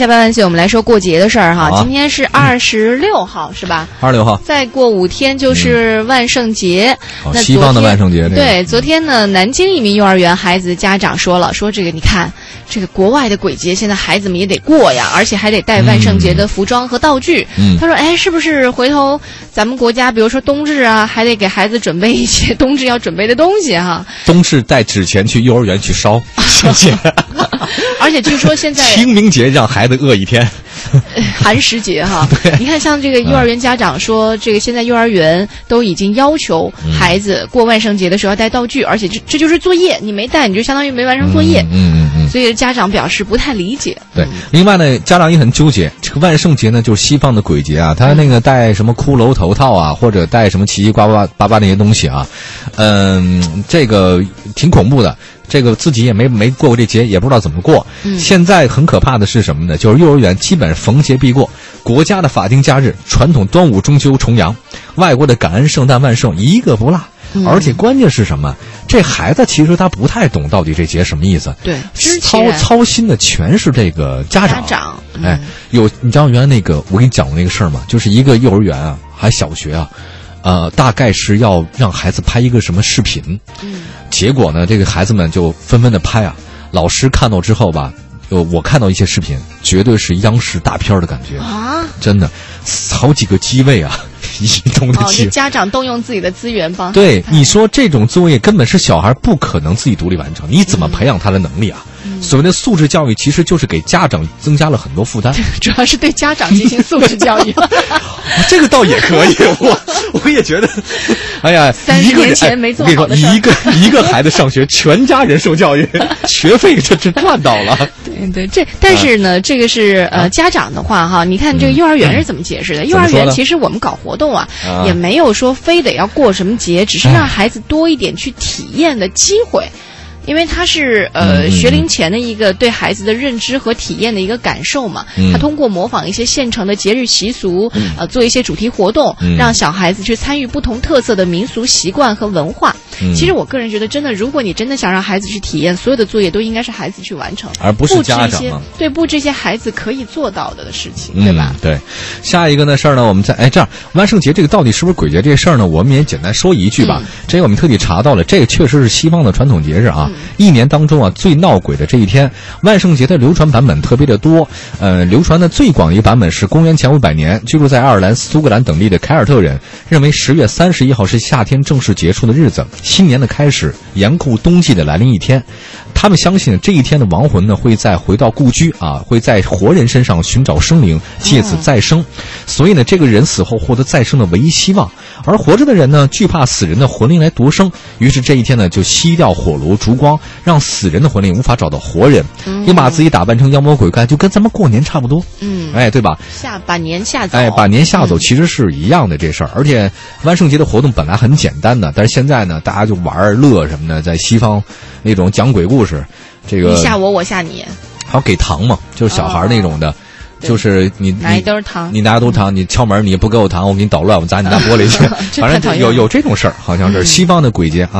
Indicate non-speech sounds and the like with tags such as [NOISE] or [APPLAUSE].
下半万岁，我们来说过节的事儿哈。啊今天是二十六号，是吧？二十六号，再过五天就是万圣节。哦，那西方的万圣节，这个对，昨天呢，南京一名幼儿园孩子家长说了，说这个你看，这个国外的鬼节，现在孩子们也得过呀，而且还得带万圣节的服装和道具。嗯他说，哎，是不是回头咱们国家，比如说冬至啊，还得给孩子准备一些 [LAUGHS] 冬至要准备的东西哈？冬至带纸钱去幼儿园去烧，谢谢。[LAUGHS] 而且据说现在清明节让孩子饿一天，[LAUGHS] 寒食节哈，你看像这个幼儿园家长说，这个现在幼儿园都已经要求孩子过万圣节的时候要带道具，而且这这就是作业，你没带你就相当于没完成作业。嗯嗯嗯，所以家长表示不太理解。对。另外呢，家长也很纠结，这个万圣节呢，就是西方的鬼节啊，他那个戴什么骷髅头套啊，或者戴什么奇奇怪怪巴巴那些东西啊，嗯，这个挺恐怖的。这个自己也没没过过这节，也不知道怎么过。嗯现在很可怕的是什么呢？就是幼儿园基本逢节必过，国家的法定假日、传统端午、中秋、重阳，外国的感恩、圣诞、万圣一个不落。嗯而且关键是什么？这孩子其实他不太懂到底这节什么意思。对，操操心的全是这个家长。家长，嗯哎，有你知道原来那个我给你讲过那个事儿吗？就是一个幼儿园啊，还小学啊，呃，大概是要让孩子拍一个什么视频，嗯结果呢，这个孩子们就纷纷的拍啊。老师看到之后吧，呃，我看到一些视频，绝对是央视大片的感觉，啊，真的，好几个机位啊，移动的哦，机就。家长动用自己的资源帮。对，你说这种作业根本是小孩不可能自己独立完成，你怎么嗯培养他的能力啊？所谓的素质教育，其实就是给家长增加了很多负担。[LAUGHS] 主要是对家长进行素质教育。[LAUGHS] 这个倒也可以，我我也觉得，[LAUGHS] 哎呀，30一个人年前没跟你说，一个一个孩子上学，全家人受教育，学费这这赚到了。对对，这但是呢，这个是呃家长的话哈，你看这个幼儿园是怎么解释的？幼儿园其实我们搞活动啊，啊。也没有说非得要过什么节，只是让孩子多一点去体验的机会。因为它是呃学龄前的一个对孩子的认知和体验的一个感受嘛，嗯。他通过模仿一些现成的节日习俗，呃，做一些主题活动，嗯。让小孩子去参与不同特色的民俗习惯和文化。嗯其实我个人觉得，真的，如果你真的想让孩子去体验，所有的作业都应该是孩子去完成，而不是布置一些家长啊对布置一些孩子可以做到的的事情，嗯对吧？对，下一个呢事儿呢，我们再哎这样，万圣节这个到底是不是鬼节这事儿呢？我们也简单说一句吧。嗯这个我们特地查到了，这个确实是西方的传统节日啊。嗯一年当中啊最闹鬼的这一天，万圣节的流传版本特别的多。呃，流传的最广的一个版本是公元前五百年，居住在爱尔兰、苏格兰等地的凯尔特人认为十月三十一号是夏天正式结束的日子，新年的开始，严酷冬季的来临一天。他们相信这一天的亡魂呢会再回到故居啊，会在活人身上寻找生灵，借此再生。所以呢，这个人死后获得再生的唯一希望。而活着的人呢，惧怕死人的魂灵来夺生，于是这一天呢就熄掉火炉烛光，让死人的魂灵无法找到活人，也把自己打扮成妖魔鬼怪，就跟咱们过年差不多。嗯，哎，对吧？下把年吓走，哎，把年吓走嗯其实是一样的这事儿，而且万圣节的活动本来很简单的，但是现在呢，大家就玩儿乐什么的，在西方那种讲鬼故事，这个你吓我，我吓你，还有给糖嘛，就是小孩那种的，对。就是你拿一糖，你拿兜糖，你敲门你不给我糖，我给你捣乱，我砸你大玻璃去，[LAUGHS] 反正有有这种事儿，好像是嗯。西方的鬼节啊。